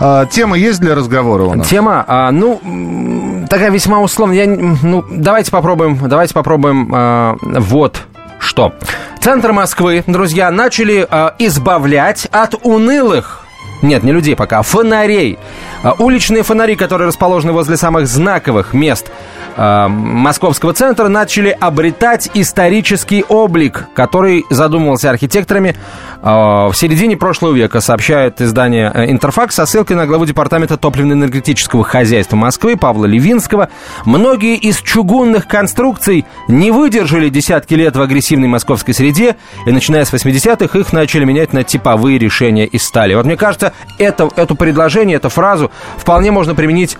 А, тема есть для разговора у нас? Тема, а, ну, такая весьма условная. Я, ну, давайте попробуем, давайте попробуем а, вот что. Центр Москвы, друзья, начали избавлять от унылых нет, не людей пока, а фонарей. А, уличные фонари, которые расположены возле самых знаковых мест э, московского центра, начали обретать исторический облик, который задумывался архитекторами э, в середине прошлого века, сообщает издание э, «Интерфакс» со ссылкой на главу Департамента топливно-энергетического хозяйства Москвы Павла Левинского. Многие из чугунных конструкций не выдержали десятки лет в агрессивной московской среде, и начиная с 80-х их начали менять на типовые решения из стали. Вот мне кажется, это, это предложение, эту фразу вполне можно применить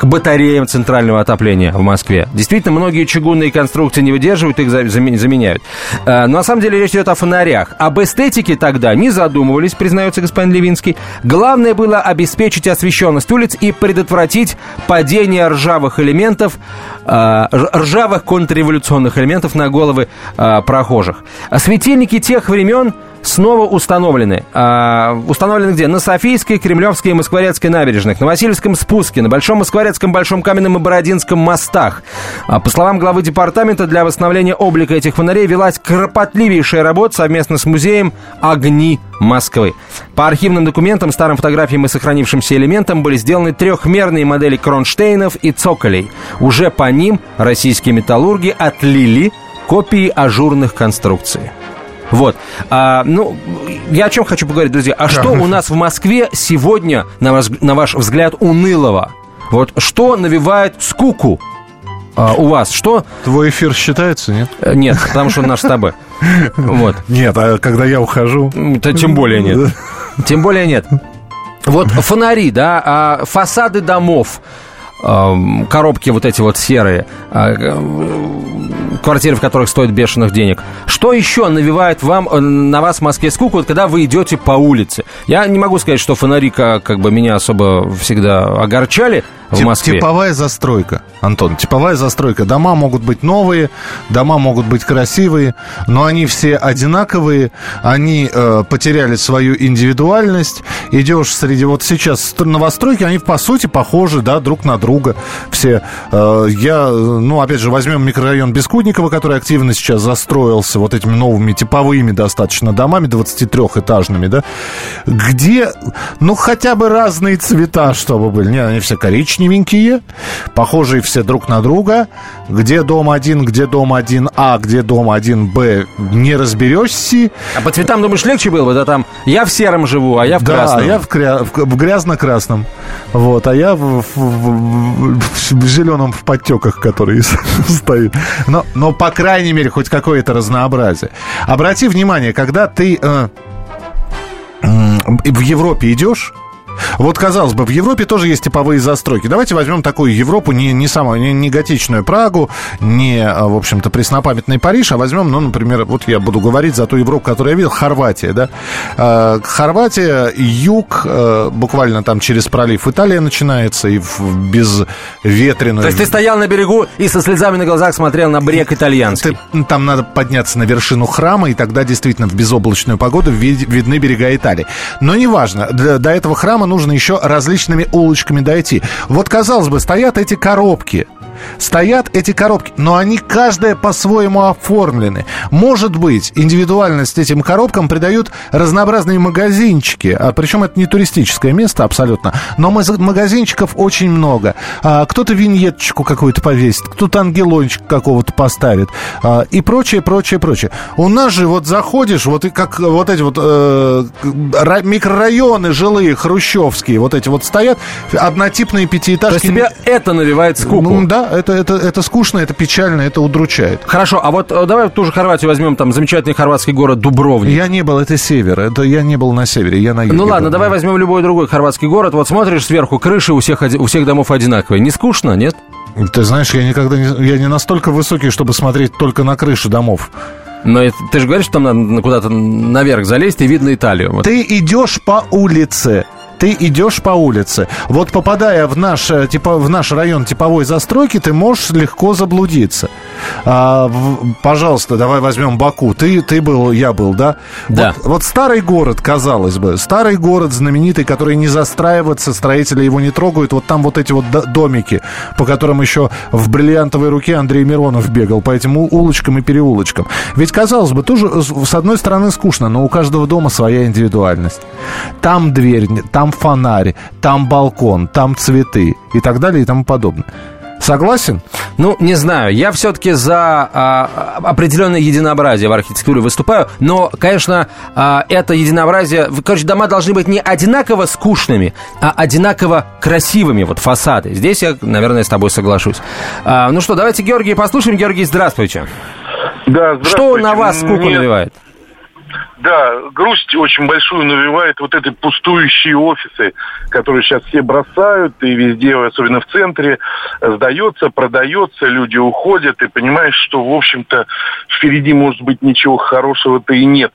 к батареям центрального отопления в Москве. Действительно, многие чугунные конструкции не выдерживают, их заменяют. Э, но на самом деле речь идет о фонарях. Об эстетике тогда не задумывались, признается господин Левинский. Главное было обеспечить освещенность улиц и предотвратить падение ржавых элементов, э, ржавых контрреволюционных элементов на головы э, прохожих. Светильники тех времен снова установлены. А, установлены где? На Софийской, Кремлевской и Москворецкой набережных, на Васильевском спуске, на Большом Москворецком, Большом Каменном и Бородинском мостах. А, по словам главы департамента, для восстановления облика этих фонарей велась кропотливейшая работа совместно с музеем «Огни Москвы». По архивным документам, старым фотографиям и сохранившимся элементам были сделаны трехмерные модели кронштейнов и цоколей. Уже по ним российские металлурги отлили копии ажурных конструкций. Вот. А, ну, я о чем хочу поговорить, друзья. А что у нас в Москве сегодня, на ваш, на ваш взгляд, унылого? Вот что навевает скуку а, у вас? Что? Твой эфир считается, нет? Э, нет, потому что он наш с тобой. Вот. Нет, а когда я ухожу... То тем более нет. Тем более нет. Вот фонари, да, а фасады домов, коробки вот эти вот серые, а, квартиры, в которых стоит бешеных денег. Что еще навевает вам, э, на вас в Москве скуку, вот, когда вы идете по улице? Я не могу сказать, что фонари как бы меня особо всегда огорчали, в Москве. Типовая застройка, Антон, типовая застройка. Дома могут быть новые, дома могут быть красивые, но они все одинаковые, они э, потеряли свою индивидуальность. Идешь среди вот сейчас новостройки, они по сути похожи, да, друг на друга. Все. Э, я, ну, опять же, возьмем микрорайон Бескудникова, который активно сейчас застроился вот этими новыми типовыми достаточно домами, 23-этажными, да, где, ну, хотя бы разные цвета, чтобы были. Не, они все коричневые коричневенькие, похожие все друг на друга. Где дом один, где дом один А, где дом один Б, не разберешься. А по цветам, думаешь, легче было бы? Да там я в сером живу, а я в да, красном. Да, я в, кря... в грязно-красном. Вот, а я в, в, в, в зеленом в подтеках, который стоит. Но, но, по крайней мере, хоть какое-то разнообразие. Обрати внимание, когда ты э, в Европе идешь, вот, казалось бы, в Европе тоже есть типовые застройки. Давайте возьмем такую Европу, не, не самую, не, не готичную Прагу, не, а, в общем-то, преснопамятный Париж, а возьмем, ну, например, вот я буду говорить за ту Европу, которую я видел, Хорватия, да. А, Хорватия, юг, а, буквально там через пролив Италия начинается, и в безветренную... То есть ты стоял на берегу и со слезами на глазах смотрел на брег итальянский? Ты, там надо подняться на вершину храма, и тогда действительно в безоблачную погоду видны берега Италии. Но неважно, до, до этого храма нужно еще различными улочками дойти. Вот, казалось бы, стоят эти коробки – Стоят эти коробки, но они каждая по-своему оформлены. Может быть, индивидуальность этим коробкам придают разнообразные магазинчики, а причем это не туристическое место абсолютно, но магазинчиков очень много. А, кто-то виньеточку какую-то повесит, кто-то ангелончик какого-то поставит а, и прочее, прочее, прочее. У нас же вот заходишь, вот и как вот эти вот э, микрорайоны жилые, хрущевские, вот эти вот стоят, однотипные пятиэтажки. То есть тебя это навевает скуку? Ну, да, это, это, это скучно, это печально, это удручает. Хорошо, а вот э, давай ту же Хорватию возьмем, там замечательный хорватский город Дубровник. Я не был, это север, это я не был на севере, я на юге. Ну ладно, был. давай возьмем любой другой хорватский город, вот смотришь сверху, крыши у всех, у всех домов одинаковые. Не скучно, нет? Ты знаешь, я никогда не, я не настолько высокий, чтобы смотреть только на крыши домов. Но это, ты же говоришь, что там надо куда-то наверх залезть, и видно Италию. Вот. Ты идешь по улице, ты идешь по улице. Вот попадая в наш, э, типа, в наш район типовой застройки, ты можешь легко заблудиться. А, в, пожалуйста, давай возьмем Баку. Ты, ты был, я был, да? Да. Вот, вот старый город, казалось бы, старый город знаменитый, который не застраивается, строители его не трогают. Вот там вот эти вот домики, по которым еще в бриллиантовой руке Андрей Миронов бегал, по этим улочкам и переулочкам. Ведь, казалось бы, тоже с одной стороны скучно, но у каждого дома своя индивидуальность. Там дверь, там фонарь, там балкон, там цветы и так далее и тому подобное. Согласен? Ну, не знаю. Я все-таки за а, определенное единообразие в архитектуре выступаю. Но, конечно, а, это единообразие... Короче, дома должны быть не одинаково скучными, а одинаково красивыми. Вот фасады. Здесь я, наверное, с тобой соглашусь. А, ну что, давайте Георгий послушаем. Георгий, здравствуйте. Да, здравствуйте. Что на вас скуку Мне... навевает? Да, грусть очень большую навевает вот эти пустующие офисы, которые сейчас все бросают, и везде, особенно в центре, сдается, продается, люди уходят, и понимаешь, что, в общем-то, впереди, может быть, ничего хорошего-то и нет.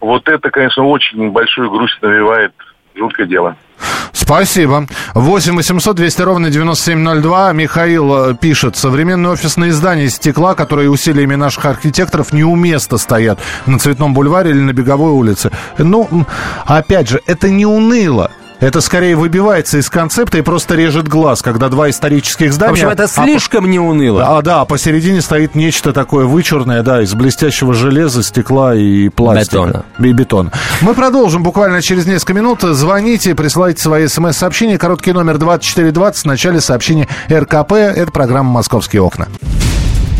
Вот это, конечно, очень большую грусть навевает. Жуткое дело. Спасибо. 8 800 200 ровно 9702. Михаил э, пишет. Современные офисные здания из стекла, которые усилиями наших архитекторов неуместно стоят на Цветном бульваре или на Беговой улице. Ну, опять же, это не уныло. Это скорее выбивается из концепта и просто режет глаз, когда два исторических здания... В общем, это слишком а, не уныло. А, да, посередине стоит нечто такое вычурное, да, из блестящего железа, стекла и пластика. Бетона. И бетона. Мы продолжим буквально через несколько минут. Звоните, присылайте свои смс-сообщения. Короткий номер 2420 в начале сообщения РКП. Это программа «Московские окна».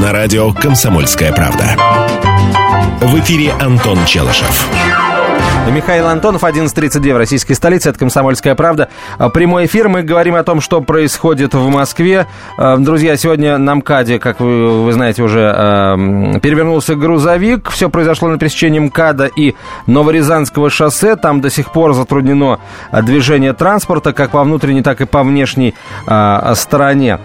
на радио «Комсомольская правда». В эфире Антон Челышев. Михаил Антонов, 11.32 в российской столице, это «Комсомольская правда». А, прямой эфир, мы говорим о том, что происходит в Москве. А, друзья, сегодня на МКАДе, как вы, вы знаете, уже а, перевернулся грузовик. Все произошло на пересечении МКАДа и Новорязанского шоссе. Там до сих пор затруднено движение транспорта, как по внутренней, так и по внешней стороне.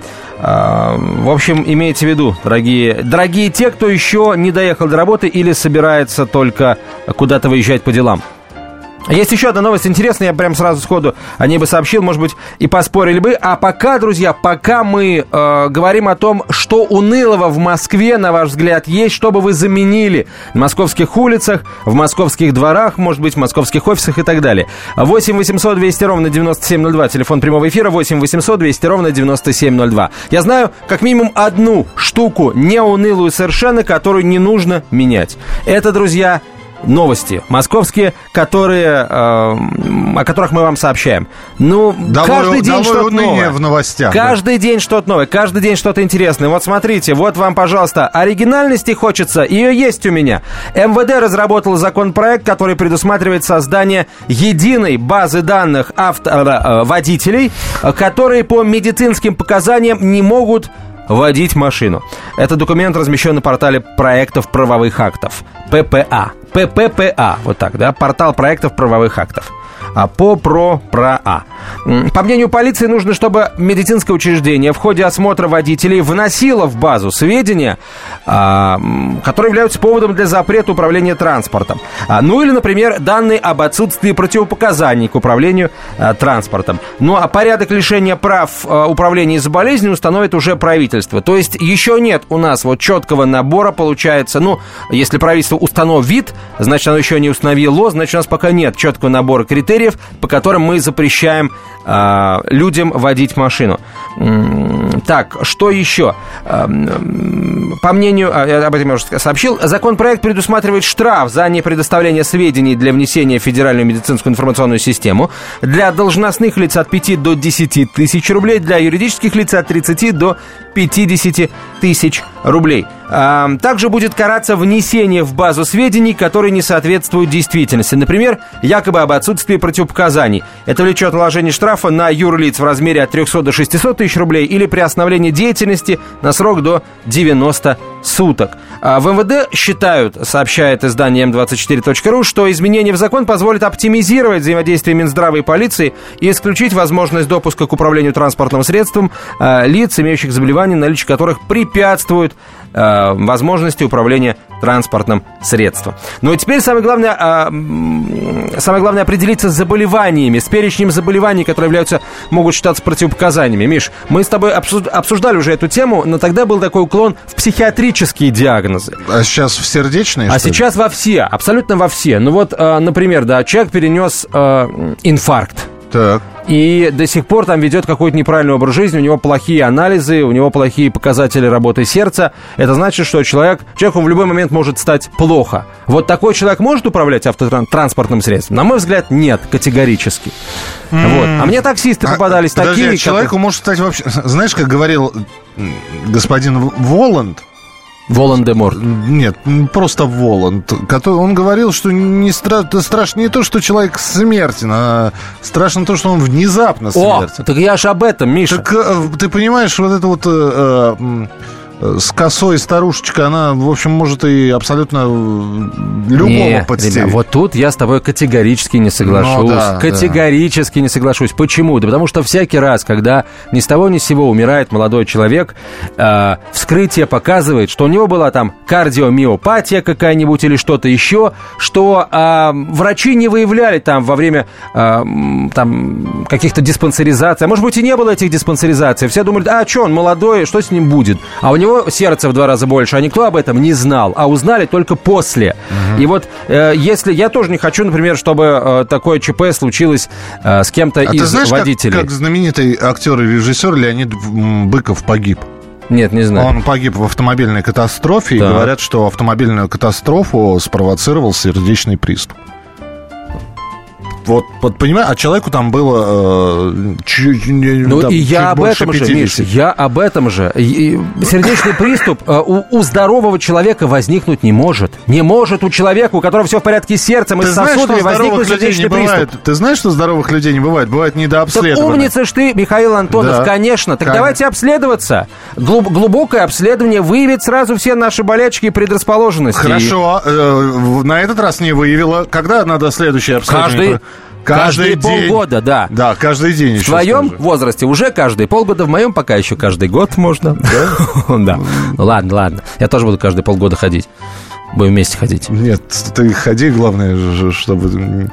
В общем, имейте в виду, дорогие, дорогие те, кто еще не доехал до работы или собирается только куда-то выезжать по делам. Есть еще одна новость интересная, я прям сразу сходу о ней бы сообщил, может быть, и поспорили бы. А пока, друзья, пока мы э, говорим о том, что унылого в Москве, на ваш взгляд, есть, что бы вы заменили на московских улицах, в московских дворах, может быть, в московских офисах и так далее. 8 800 200 ровно 9702, телефон прямого эфира 8 800 200 ровно 9702. Я знаю как минимум одну штуку, не унылую совершенно, которую не нужно менять. Это, друзья, новости московские, которые, э, о которых мы вам сообщаем. Ну, Довольно, каждый день что-то новое. в новостях. Каждый да. день что-то новое, каждый день что-то интересное. Вот смотрите, вот вам, пожалуйста, оригинальности хочется, ее есть у меня. МВД разработал законопроект, который предусматривает создание единой базы данных авто, э, э водителей, которые по медицинским показаниям не могут водить машину. Этот документ размещен на портале проектов правовых актов. ППА. ПППА. Вот так, да? Портал проектов правовых актов а по про про а. По мнению полиции, нужно, чтобы медицинское учреждение в ходе осмотра водителей вносило в базу сведения, а, которые являются поводом для запрета управления транспортом. А, ну или, например, данные об отсутствии противопоказаний к управлению а, транспортом. Ну а порядок лишения прав управления из-за болезни установит уже правительство. То есть еще нет у нас вот четкого набора, получается, ну, если правительство установит, значит, оно еще не установило, значит, у нас пока нет четкого набора критериев, по которым мы запрещаем э, людям водить машину. Так, что еще? По мнению, а, я об этом я уже сообщил, законопроект предусматривает штраф за непредоставление сведений для внесения в Федеральную медицинскую информационную систему для должностных лиц от 5 до 10 тысяч рублей, для юридических лиц от 30 до 50 тысяч рублей. А, также будет караться внесение в базу сведений, которые не соответствуют действительности. Например, якобы об отсутствии противопоказаний. Это влечет наложение штрафа на юрлиц в размере от 300 до 600 тысяч рублей или приостановление деятельности на срок до 90 суток. А в МВД считают, сообщает издание М24.ру, что изменение в закон позволит оптимизировать взаимодействие Минздрава и полиции и исключить возможность допуска к управлению транспортным средством э, лиц, имеющих заболевания, наличие которых препятствует э, возможности управления транспортным средством. Ну и теперь самое главное, э, самое главное определиться с заболеваниями, с перечнем заболеваний, которые являются, могут считаться противопоказаниями. Миш, мы с тобой обсуждали уже эту тему, но тогда был такой уклон в психиатрические диагнозы. А сейчас в сердечные? А сейчас во все, абсолютно во все. Ну вот, э, например, да, человек перенес э, инфаркт. Так. И до сих пор там ведет какой-то неправильный образ жизни, у него плохие анализы, у него плохие показатели работы сердца. Это значит, что человек, человеку в любой момент может стать плохо. Вот такой человек может управлять автотранспортным средством? На мой взгляд, нет, категорически. Mm. Вот. А мне таксисты а, попадались а, такие... Подожди, человеку может стать вообще... Знаешь, как говорил господин Воланд, Волан-де-Морт. Нет, просто Воланд. Он говорил, что не стра... страшно не то, что человек смертен, а страшно то, что он внезапно смертен. О, так я ж об этом, Миша. Так э, ты понимаешь, вот это вот... Э, э, с косой старушечка, она, в общем, может и абсолютно э, любого не, подстереть. Ребят, вот тут я с тобой категорически не соглашусь. Ну, да, категорически да. не соглашусь. Почему? Да потому что всякий раз, когда ни с того ни с сего умирает молодой человек, э, вскрытие показывает, что у него была там кардиомиопатия какая-нибудь или что-то еще, что э, врачи не выявляли там во время э, там каких-то диспансеризаций. А может быть и не было этих диспансеризаций. Все думали, а что он молодой, что с ним будет? А у него сердце в два раза больше, а никто об этом не знал, а узнали только после. Угу. И вот э, если я тоже не хочу, например, чтобы э, такое ЧП случилось э, с кем-то а из ты знаешь, водителей. Как, как знаменитый актер и режиссер Леонид Быков погиб? Нет, не знаю. Он погиб в автомобильной катастрофе, так. и говорят, что автомобильную катастрофу спровоцировал сердечный приступ. Вот, вот понимаешь, а человеку там было э, чуть, Ну там, и я об этом 50. же, Миш, я об этом же. И, и сердечный приступ э, у, у здорового человека возникнуть не может. Не может у человека, у которого все в порядке с сердцем и с сосудами, возникнуть сердечный приступ. Ты знаешь, что здоровых людей не бывает? Бывает недообследованных. Так умница ж ты, Михаил Антонов, да. конечно. Так конечно. давайте обследоваться. Глуб, глубокое обследование выявит сразу все наши болячки и предрасположенности. Хорошо. Э, на этот раз не выявило. Когда надо следующее обследование? Каждый Каждый, каждый день. полгода, да. Да, каждый день. В твоем скажу. возрасте уже каждый полгода, в моем пока еще каждый год можно. Да? Да. Ну ладно, ладно. Я тоже буду каждый полгода ходить. Будем вместе ходить. Нет, ты ходи, главное, чтобы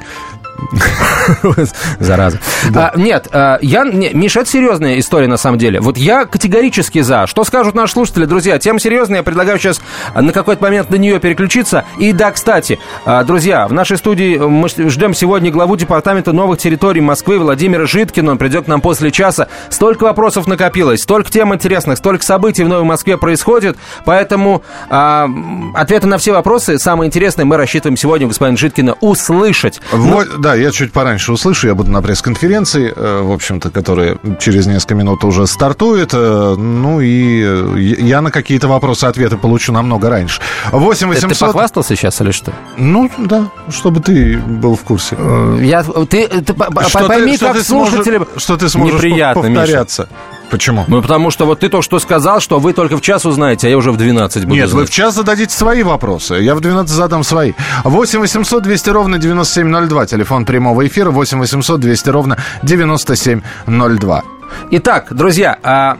Зараза. Да. А, нет, а, я, не, Миша, это серьезная история на самом деле. Вот я категорически за. Что скажут наши слушатели, друзья? Тема серьезная. Я предлагаю сейчас на какой-то момент на нее переключиться. И да, кстати, а, друзья, в нашей студии мы ждем сегодня главу департамента новых территорий Москвы Владимира Житкина. Он придет к нам после часа. Столько вопросов накопилось, столько тем интересных, столько событий в Новой Москве происходит. Поэтому а, ответы на все вопросы, самые интересные, мы рассчитываем сегодня господина Житкина услышать. Вот, Но... Да, я чуть пораньше услышу, я буду на пресс-конференции, э, в общем-то, которая через несколько минут уже стартует. Э, ну и э, я на какие-то вопросы ответы получу намного раньше. 8 800... Ты похвастался сейчас или что? Ну, да, чтобы ты был в курсе. Я, ты, ты что пойми, ты, как что слушатели... Сможешь, что ты сможешь неприятно, повторяться. Миша. Почему? Ну, потому что вот ты только что сказал, что вы только в час узнаете, а я уже в 12 буду Нет, знать. вы в час зададите свои вопросы. Я в 12 задам свои. 8 800 200 ровно 9702. Телефон прямого эфира 8 800 200 ровно 9702. Итак, друзья, а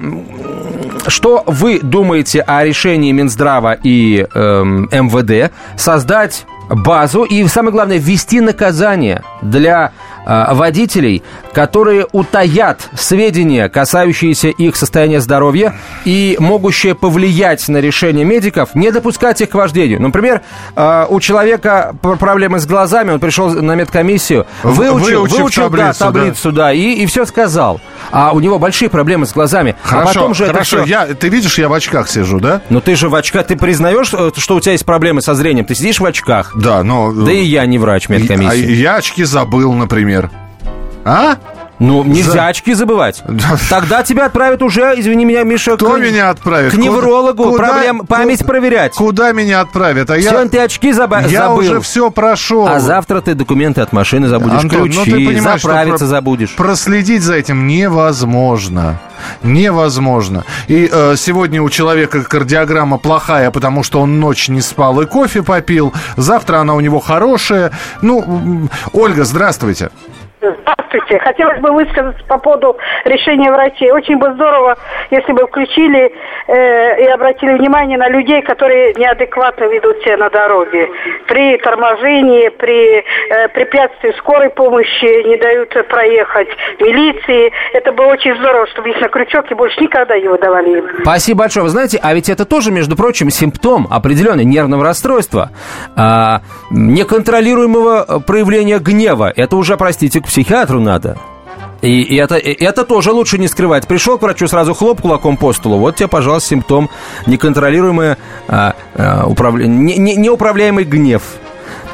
что вы думаете о решении Минздрава и эм, МВД создать базу и, самое главное, ввести наказание для э, водителей, которые утаят сведения, касающиеся их состояния здоровья и могущие повлиять на решение медиков, не допускать их к вождению. Например, э, у человека проблемы с глазами, он пришел на медкомиссию, выучил, выучил таблицу, да, таблицу да. да, и, и все сказал. А у него большие проблемы с глазами. А хорошо, а потом же хорошо. Это все... я, ты видишь, я в очках сижу, да? Ну ты же в очках, ты признаешь, э, что у тебя есть проблемы со зрением? Ты сидишь в очках. Да, но... Да и я не врач медкомиссии. А я очки забыл, например. А? Ну, нельзя За- очки забывать. Тогда тебя отправят уже, извини меня, Миша, Кто к, меня отправит? к неврологу, Куда- проблем, куда- память проверять. Куда меня отправят? А я, Сегодня ты очки заба- я забыл. уже все прошел. А завтра ты документы от машины забудешь, Антон, ну ключи, ты понимаешь, что заправиться про- забудешь. Проследить за этим невозможно. Невозможно. И э, сегодня у человека кардиограмма плохая, потому что он ночь не спал и кофе попил. Завтра она у него хорошая. Ну, Ольга, здравствуйте. Здравствуйте. Хотелось бы высказаться по поводу решения врачей. Очень бы здорово, если бы включили э, и обратили внимание на людей, которые неадекватно ведут себя на дороге. При торможении, при э, препятствии скорой помощи не дают проехать милиции. Это было очень здорово, чтобы их на крючок и больше никогда не выдавали. Спасибо большое. Вы знаете, а ведь это тоже, между прочим, симптом определенного нервного расстройства, а, неконтролируемого проявления гнева. Это уже, простите, к психиатру надо. И, это, это тоже лучше не скрывать. Пришел к врачу, сразу хлоп кулаком по столу. Вот тебе, пожалуйста, симптом неконтролируемый, а, а, управля- не- не- неуправляемый гнев.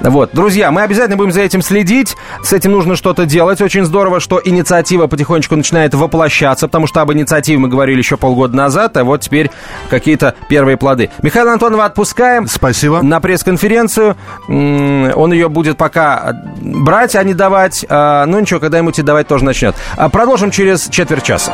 Вот, друзья, мы обязательно будем за этим следить. С этим нужно что-то делать. Очень здорово, что инициатива потихонечку начинает воплощаться, потому что об инициативе мы говорили еще полгода назад, а вот теперь какие-то первые плоды. Михаила Антонова отпускаем. Спасибо. На пресс-конференцию. Он ее будет пока брать, а не давать. А, Ну ничего, когда-нибудь и давать тоже начнет. А Продолжим через четверть часа.